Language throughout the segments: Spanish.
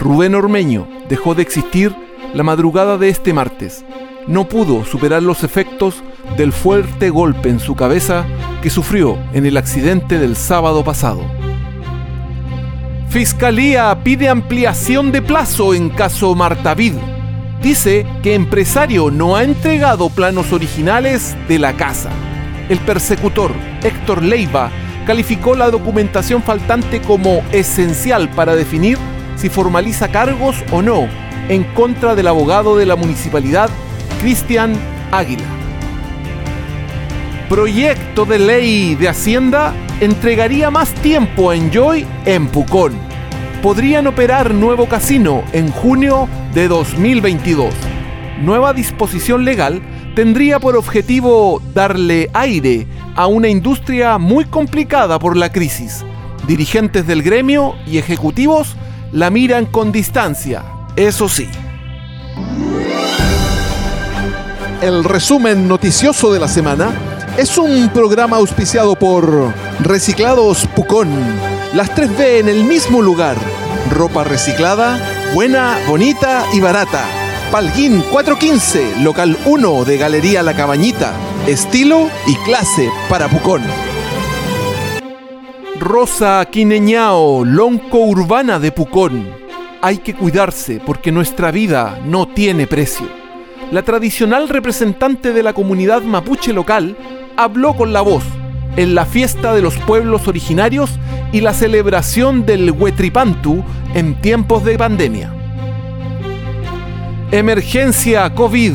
Rubén Ormeño dejó de existir la madrugada de este martes. No pudo superar los efectos del fuerte golpe en su cabeza que sufrió en el accidente del sábado pasado. Fiscalía pide ampliación de plazo en caso Martavid. Dice que empresario no ha entregado planos originales de la casa. El persecutor, Héctor Leiva, calificó la documentación faltante como esencial para definir si formaliza cargos o no en contra del abogado de la municipalidad, Cristian Águila. Proyecto de ley de Hacienda entregaría más tiempo a Enjoy en Pucón. Podrían operar nuevo casino en junio de 2022. Nueva disposición legal tendría por objetivo darle aire a una industria muy complicada por la crisis. Dirigentes del gremio y ejecutivos la miran con distancia, eso sí. El resumen noticioso de la semana es un programa auspiciado por Reciclados Pucón. Las 3B en el mismo lugar. Ropa reciclada, buena, bonita y barata Palguín 415, local 1 de Galería La Cabañita. Estilo y clase para Pucón. Rosa Quineñao, Lonco Urbana de Pucón. Hay que cuidarse porque nuestra vida no tiene precio. La tradicional representante de la comunidad mapuche local habló con la voz en la fiesta de los pueblos originarios y la celebración del Huetripantu en tiempos de pandemia. Emergencia COVID.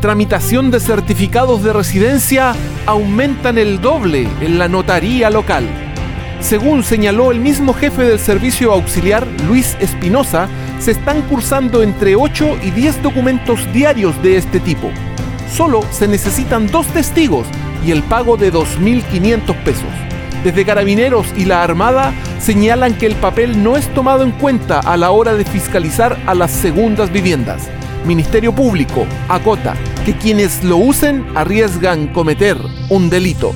Tramitación de certificados de residencia aumentan el doble en la notaría local. Según señaló el mismo jefe del servicio auxiliar, Luis Espinosa, se están cursando entre 8 y 10 documentos diarios de este tipo. Solo se necesitan dos testigos y el pago de 2.500 pesos. Desde Carabineros y la Armada señalan que el papel no es tomado en cuenta a la hora de fiscalizar a las segundas viviendas. Ministerio Público acota que quienes lo usen arriesgan cometer un delito.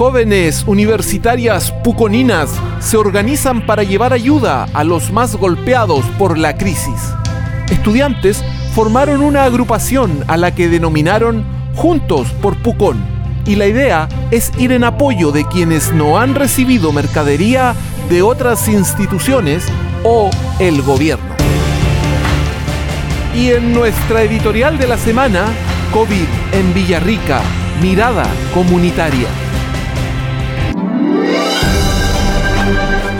Jóvenes universitarias puconinas se organizan para llevar ayuda a los más golpeados por la crisis. Estudiantes formaron una agrupación a la que denominaron Juntos por Pucón y la idea es ir en apoyo de quienes no han recibido mercadería de otras instituciones o el gobierno. Y en nuestra editorial de la semana, COVID en Villarrica, mirada comunitaria.